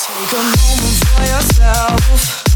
Take a moment for yourself.